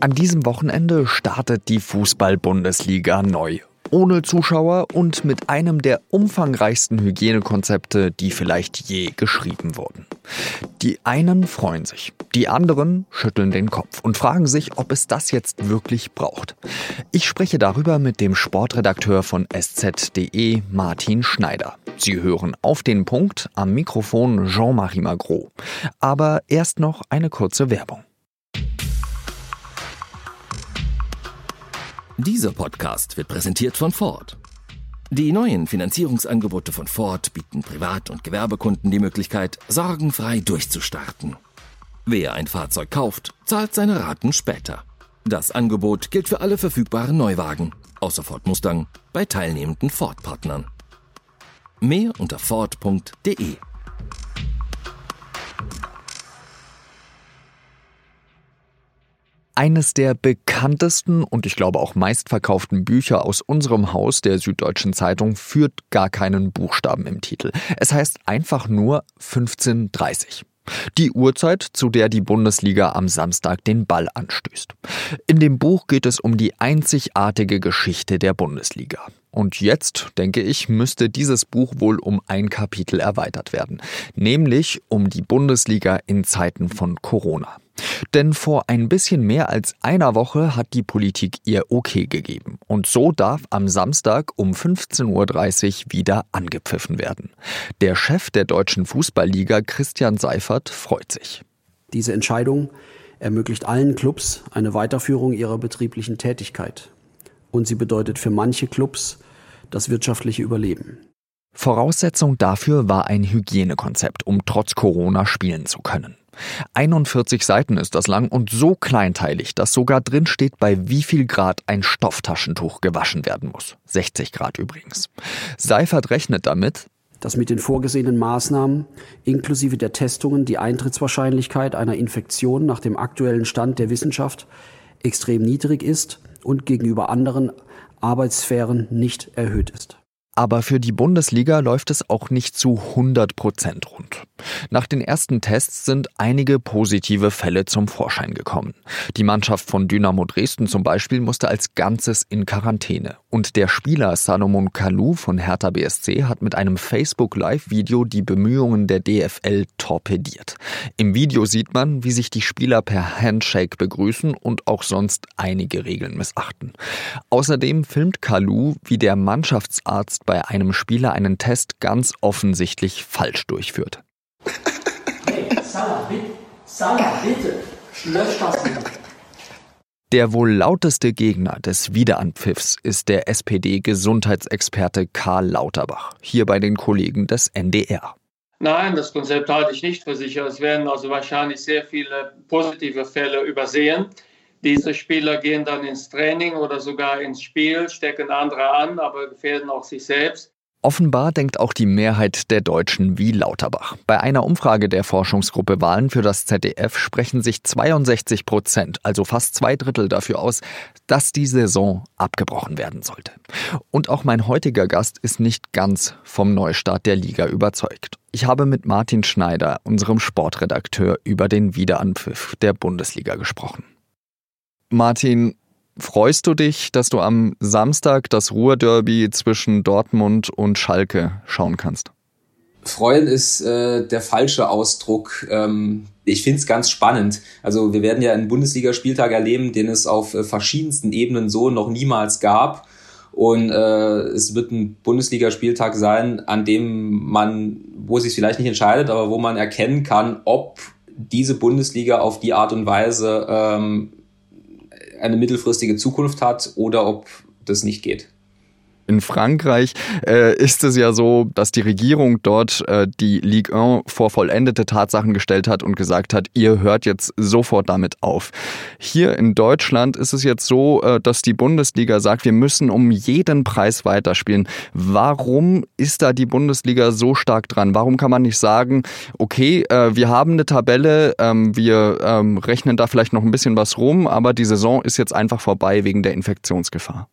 An diesem Wochenende startet die Fußball-Bundesliga neu. Ohne Zuschauer und mit einem der umfangreichsten Hygienekonzepte, die vielleicht je geschrieben wurden. Die einen freuen sich, die anderen schütteln den Kopf und fragen sich, ob es das jetzt wirklich braucht. Ich spreche darüber mit dem Sportredakteur von sz.de, Martin Schneider. Sie hören auf den Punkt am Mikrofon Jean-Marie Magro. Aber erst noch eine kurze Werbung. Dieser Podcast wird präsentiert von Ford. Die neuen Finanzierungsangebote von Ford bieten Privat- und Gewerbekunden die Möglichkeit, sorgenfrei durchzustarten. Wer ein Fahrzeug kauft, zahlt seine Raten später. Das Angebot gilt für alle verfügbaren Neuwagen, außer Ford Mustang, bei teilnehmenden Ford-Partnern. Mehr unter Ford.de Eines der bekanntesten und ich glaube auch meistverkauften Bücher aus unserem Haus der Süddeutschen Zeitung führt gar keinen Buchstaben im Titel. Es heißt einfach nur 1530. Die Uhrzeit, zu der die Bundesliga am Samstag den Ball anstößt. In dem Buch geht es um die einzigartige Geschichte der Bundesliga. Und jetzt, denke ich, müsste dieses Buch wohl um ein Kapitel erweitert werden, nämlich um die Bundesliga in Zeiten von Corona. Denn vor ein bisschen mehr als einer Woche hat die Politik ihr Okay gegeben. Und so darf am Samstag um 15.30 Uhr wieder angepfiffen werden. Der Chef der deutschen Fußballliga, Christian Seifert, freut sich. Diese Entscheidung ermöglicht allen Clubs eine Weiterführung ihrer betrieblichen Tätigkeit. Und sie bedeutet für manche Clubs das wirtschaftliche Überleben. Voraussetzung dafür war ein Hygienekonzept, um trotz Corona spielen zu können. 41 Seiten ist das lang und so kleinteilig, dass sogar drin steht, bei wie viel Grad ein Stofftaschentuch gewaschen werden muss. 60 Grad übrigens. Seifert rechnet damit, dass mit den vorgesehenen Maßnahmen inklusive der Testungen die Eintrittswahrscheinlichkeit einer Infektion nach dem aktuellen Stand der Wissenschaft extrem niedrig ist und gegenüber anderen Arbeitssphären nicht erhöht ist. Aber für die Bundesliga läuft es auch nicht zu 100 Prozent rund. Nach den ersten Tests sind einige positive Fälle zum Vorschein gekommen. Die Mannschaft von Dynamo Dresden zum Beispiel musste als Ganzes in Quarantäne. Und der Spieler Salomon Kalou von Hertha BSC hat mit einem Facebook-Live-Video die Bemühungen der DFL torpediert. Im Video sieht man, wie sich die Spieler per Handshake begrüßen und auch sonst einige Regeln missachten. Außerdem filmt Kalou, wie der Mannschaftsarzt bei einem Spieler einen Test ganz offensichtlich falsch durchführt. Hey, Salah, bitte, Salah, bitte, lösch das nicht. Der wohl lauteste Gegner des Wiederanpfiffs ist der SPD-Gesundheitsexperte Karl Lauterbach, hier bei den Kollegen des NDR. Nein, das Konzept halte ich nicht für sicher. Es werden also wahrscheinlich sehr viele positive Fälle übersehen. Diese Spieler gehen dann ins Training oder sogar ins Spiel, stecken andere an, aber gefährden auch sich selbst. Offenbar denkt auch die Mehrheit der Deutschen wie Lauterbach. Bei einer Umfrage der Forschungsgruppe Wahlen für das ZDF sprechen sich 62 Prozent, also fast zwei Drittel dafür aus, dass die Saison abgebrochen werden sollte. Und auch mein heutiger Gast ist nicht ganz vom Neustart der Liga überzeugt. Ich habe mit Martin Schneider, unserem Sportredakteur, über den Wiederanpfiff der Bundesliga gesprochen. Martin, freust du dich, dass du am Samstag das Ruhrderby zwischen Dortmund und Schalke schauen kannst? Freuen ist äh, der falsche Ausdruck. Ähm, ich finde es ganz spannend. Also wir werden ja einen Bundesligaspieltag erleben, den es auf äh, verschiedensten Ebenen so noch niemals gab. Und äh, es wird ein Bundesligaspieltag sein, an dem man, wo es sich vielleicht nicht entscheidet, aber wo man erkennen kann, ob diese Bundesliga auf die Art und Weise ähm, eine mittelfristige Zukunft hat oder ob das nicht geht. In Frankreich äh, ist es ja so, dass die Regierung dort äh, die Ligue 1 vor vollendete Tatsachen gestellt hat und gesagt hat, ihr hört jetzt sofort damit auf. Hier in Deutschland ist es jetzt so, äh, dass die Bundesliga sagt, wir müssen um jeden Preis weiterspielen. Warum ist da die Bundesliga so stark dran? Warum kann man nicht sagen, okay, äh, wir haben eine Tabelle, ähm, wir ähm, rechnen da vielleicht noch ein bisschen was rum, aber die Saison ist jetzt einfach vorbei wegen der Infektionsgefahr?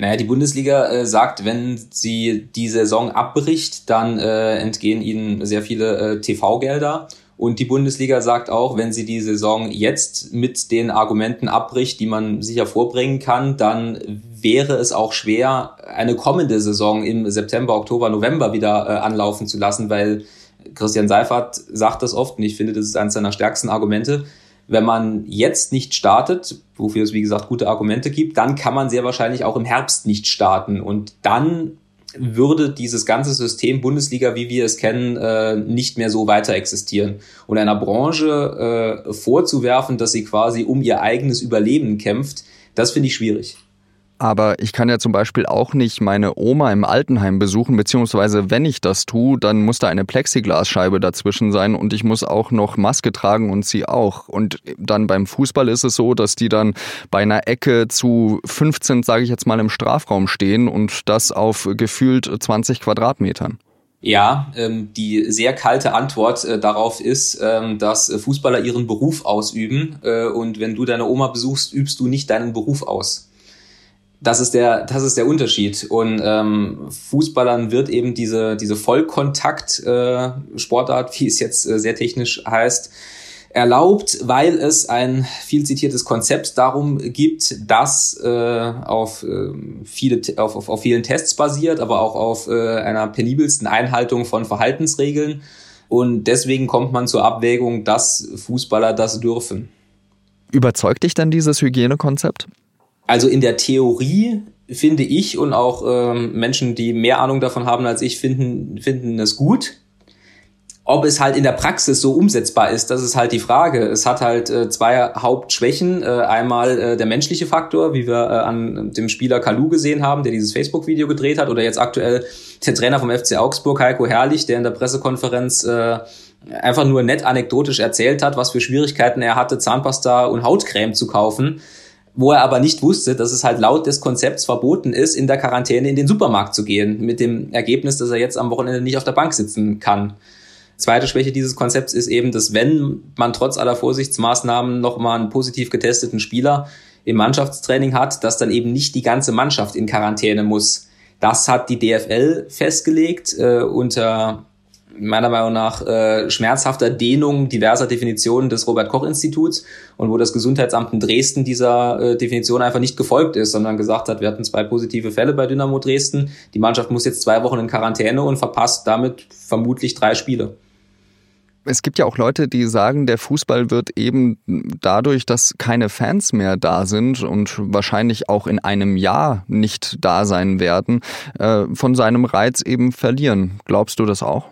Naja, die Bundesliga äh, sagt, wenn sie die Saison abbricht, dann äh, entgehen ihnen sehr viele äh, TV-Gelder. Und die Bundesliga sagt auch, wenn sie die Saison jetzt mit den Argumenten abbricht, die man sicher vorbringen kann, dann wäre es auch schwer, eine kommende Saison im September, Oktober, November wieder äh, anlaufen zu lassen, weil Christian Seifert sagt das oft und ich finde, das ist eines seiner stärksten Argumente. Wenn man jetzt nicht startet, wofür es wie gesagt gute Argumente gibt, dann kann man sehr wahrscheinlich auch im Herbst nicht starten und dann würde dieses ganze System Bundesliga, wie wir es kennen, äh, nicht mehr so weiter existieren. Und einer Branche äh, vorzuwerfen, dass sie quasi um ihr eigenes Überleben kämpft, das finde ich schwierig. Aber ich kann ja zum Beispiel auch nicht meine Oma im Altenheim besuchen, beziehungsweise wenn ich das tue, dann muss da eine Plexiglasscheibe dazwischen sein und ich muss auch noch Maske tragen und sie auch. Und dann beim Fußball ist es so, dass die dann bei einer Ecke zu 15, sage ich jetzt mal, im Strafraum stehen und das auf gefühlt 20 Quadratmetern. Ja, ähm, die sehr kalte Antwort äh, darauf ist, ähm, dass Fußballer ihren Beruf ausüben äh, und wenn du deine Oma besuchst, übst du nicht deinen Beruf aus. Das ist der, das ist der Unterschied. Und ähm, Fußballern wird eben diese, diese Vollkontakt-Sportart, äh, wie es jetzt äh, sehr technisch heißt, erlaubt, weil es ein viel zitiertes Konzept darum gibt, das äh, auf, äh, viele, auf, auf, auf vielen Tests basiert, aber auch auf äh, einer penibelsten Einhaltung von Verhaltensregeln. Und deswegen kommt man zur Abwägung, dass Fußballer das dürfen. Überzeugt dich denn dieses Hygienekonzept? Also in der Theorie finde ich und auch ähm, Menschen, die mehr Ahnung davon haben als ich, finden, finden es gut. Ob es halt in der Praxis so umsetzbar ist, das ist halt die Frage. Es hat halt äh, zwei Hauptschwächen. Äh, einmal äh, der menschliche Faktor, wie wir äh, an dem Spieler Kalu gesehen haben, der dieses Facebook-Video gedreht hat, oder jetzt aktuell der Trainer vom FC Augsburg, Heiko Herrlich, der in der Pressekonferenz äh, einfach nur nett anekdotisch erzählt hat, was für Schwierigkeiten er hatte, Zahnpasta und Hautcreme zu kaufen wo er aber nicht wusste, dass es halt laut des Konzepts verboten ist, in der Quarantäne in den Supermarkt zu gehen, mit dem Ergebnis, dass er jetzt am Wochenende nicht auf der Bank sitzen kann. Zweite Schwäche dieses Konzepts ist eben, dass wenn man trotz aller Vorsichtsmaßnahmen nochmal einen positiv getesteten Spieler im Mannschaftstraining hat, dass dann eben nicht die ganze Mannschaft in Quarantäne muss. Das hat die DFL festgelegt äh, unter meiner Meinung nach äh, schmerzhafter Dehnung diverser Definitionen des Robert-Koch-Instituts und wo das Gesundheitsamt in Dresden dieser äh, Definition einfach nicht gefolgt ist, sondern gesagt hat, wir hatten zwei positive Fälle bei Dynamo Dresden, die Mannschaft muss jetzt zwei Wochen in Quarantäne und verpasst damit vermutlich drei Spiele. Es gibt ja auch Leute, die sagen, der Fußball wird eben dadurch, dass keine Fans mehr da sind und wahrscheinlich auch in einem Jahr nicht da sein werden, äh, von seinem Reiz eben verlieren. Glaubst du das auch?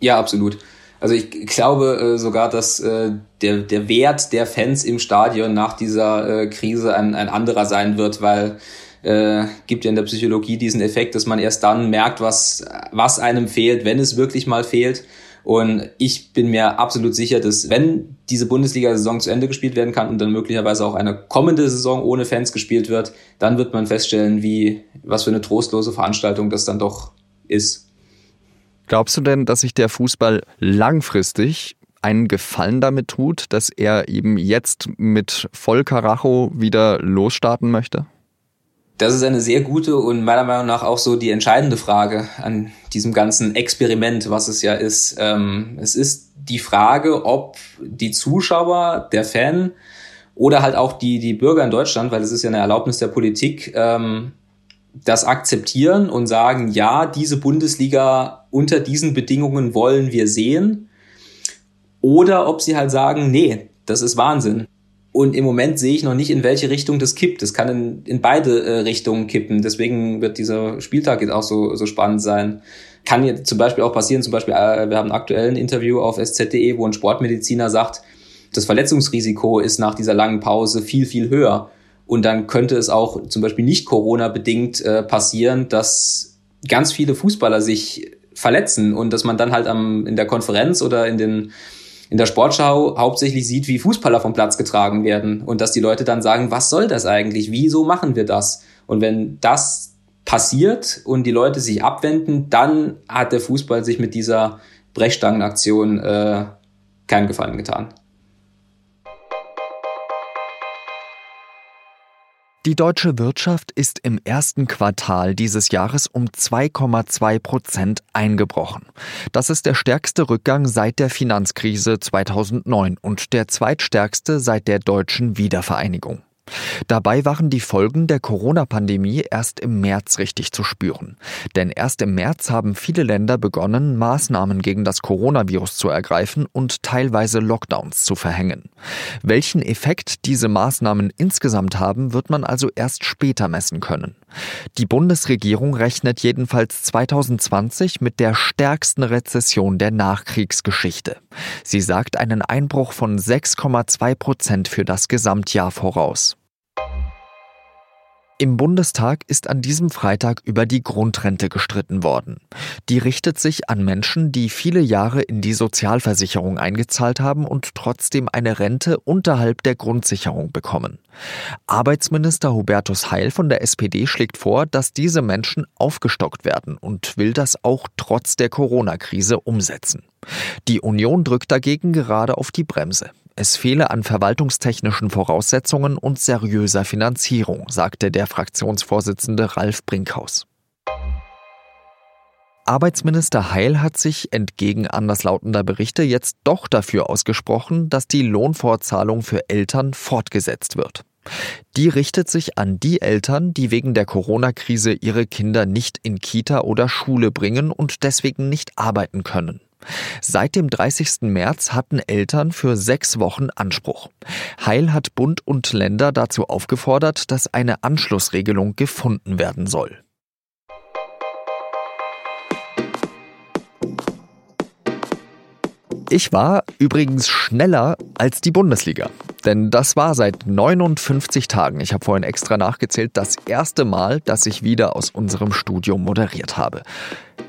Ja, absolut. Also ich glaube äh, sogar, dass äh, der, der Wert der Fans im Stadion nach dieser äh, Krise ein, ein anderer sein wird, weil äh, gibt ja in der Psychologie diesen Effekt, dass man erst dann merkt, was, was einem fehlt, wenn es wirklich mal fehlt. Und ich bin mir absolut sicher, dass wenn diese Bundesliga-Saison zu Ende gespielt werden kann und dann möglicherweise auch eine kommende Saison ohne Fans gespielt wird, dann wird man feststellen, wie, was für eine trostlose Veranstaltung das dann doch ist. Glaubst du denn, dass sich der Fußball langfristig einen Gefallen damit tut, dass er eben jetzt mit Vollkaracho wieder losstarten möchte? Das ist eine sehr gute und meiner Meinung nach auch so die entscheidende Frage an diesem ganzen Experiment, was es ja ist. Ähm, es ist die Frage, ob die Zuschauer, der Fan oder halt auch die, die Bürger in Deutschland, weil es ist ja eine Erlaubnis der Politik, ähm, das akzeptieren und sagen, ja, diese Bundesliga unter diesen Bedingungen wollen wir sehen. Oder ob sie halt sagen, nee, das ist Wahnsinn. Und im Moment sehe ich noch nicht, in welche Richtung das kippt. Das kann in, in beide äh, Richtungen kippen. Deswegen wird dieser Spieltag jetzt auch so, so spannend sein. Kann jetzt zum Beispiel auch passieren, zum Beispiel, äh, wir haben aktuell ein Interview auf sz.de, wo ein Sportmediziner sagt, das Verletzungsrisiko ist nach dieser langen Pause viel, viel höher. Und dann könnte es auch zum Beispiel nicht Corona-bedingt äh, passieren, dass ganz viele Fußballer sich verletzen und dass man dann halt am, in der Konferenz oder in den in der Sportschau hauptsächlich sieht, wie Fußballer vom Platz getragen werden und dass die Leute dann sagen, was soll das eigentlich? Wieso machen wir das? Und wenn das passiert und die Leute sich abwenden, dann hat der Fußball sich mit dieser Brechstangenaktion äh, keinen Gefallen getan. Die deutsche Wirtschaft ist im ersten Quartal dieses Jahres um 2,2 Prozent eingebrochen. Das ist der stärkste Rückgang seit der Finanzkrise 2009 und der zweitstärkste seit der deutschen Wiedervereinigung. Dabei waren die Folgen der Corona-Pandemie erst im März richtig zu spüren. Denn erst im März haben viele Länder begonnen, Maßnahmen gegen das Coronavirus zu ergreifen und teilweise Lockdowns zu verhängen. Welchen Effekt diese Maßnahmen insgesamt haben, wird man also erst später messen können. Die Bundesregierung rechnet jedenfalls 2020 mit der stärksten Rezession der Nachkriegsgeschichte. Sie sagt einen Einbruch von 6,2 Prozent für das Gesamtjahr voraus. Im Bundestag ist an diesem Freitag über die Grundrente gestritten worden. Die richtet sich an Menschen, die viele Jahre in die Sozialversicherung eingezahlt haben und trotzdem eine Rente unterhalb der Grundsicherung bekommen. Arbeitsminister Hubertus Heil von der SPD schlägt vor, dass diese Menschen aufgestockt werden und will das auch trotz der Corona-Krise umsetzen. Die Union drückt dagegen gerade auf die Bremse. Es fehle an verwaltungstechnischen Voraussetzungen und seriöser Finanzierung, sagte der Fraktionsvorsitzende Ralf Brinkhaus. Arbeitsminister Heil hat sich entgegen anderslautender Berichte jetzt doch dafür ausgesprochen, dass die Lohnfortzahlung für Eltern fortgesetzt wird. Die richtet sich an die Eltern, die wegen der Corona-Krise ihre Kinder nicht in Kita oder Schule bringen und deswegen nicht arbeiten können. Seit dem 30. März hatten Eltern für sechs Wochen Anspruch. Heil hat Bund und Länder dazu aufgefordert, dass eine Anschlussregelung gefunden werden soll. Ich war übrigens schneller als die Bundesliga. Denn das war seit 59 Tagen, ich habe vorhin extra nachgezählt, das erste Mal, dass ich wieder aus unserem Studio moderiert habe.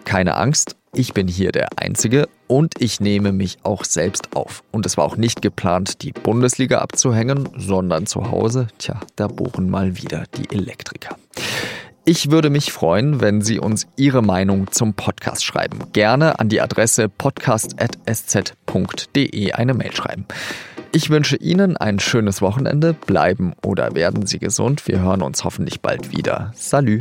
Keine Angst, ich bin hier der Einzige und ich nehme mich auch selbst auf. Und es war auch nicht geplant, die Bundesliga abzuhängen, sondern zu Hause, tja, da bohren mal wieder die Elektriker. Ich würde mich freuen, wenn Sie uns Ihre Meinung zum Podcast schreiben. Gerne an die Adresse podcast.sz.de eine Mail schreiben. Ich wünsche Ihnen ein schönes Wochenende. Bleiben oder werden Sie gesund. Wir hören uns hoffentlich bald wieder. Salü.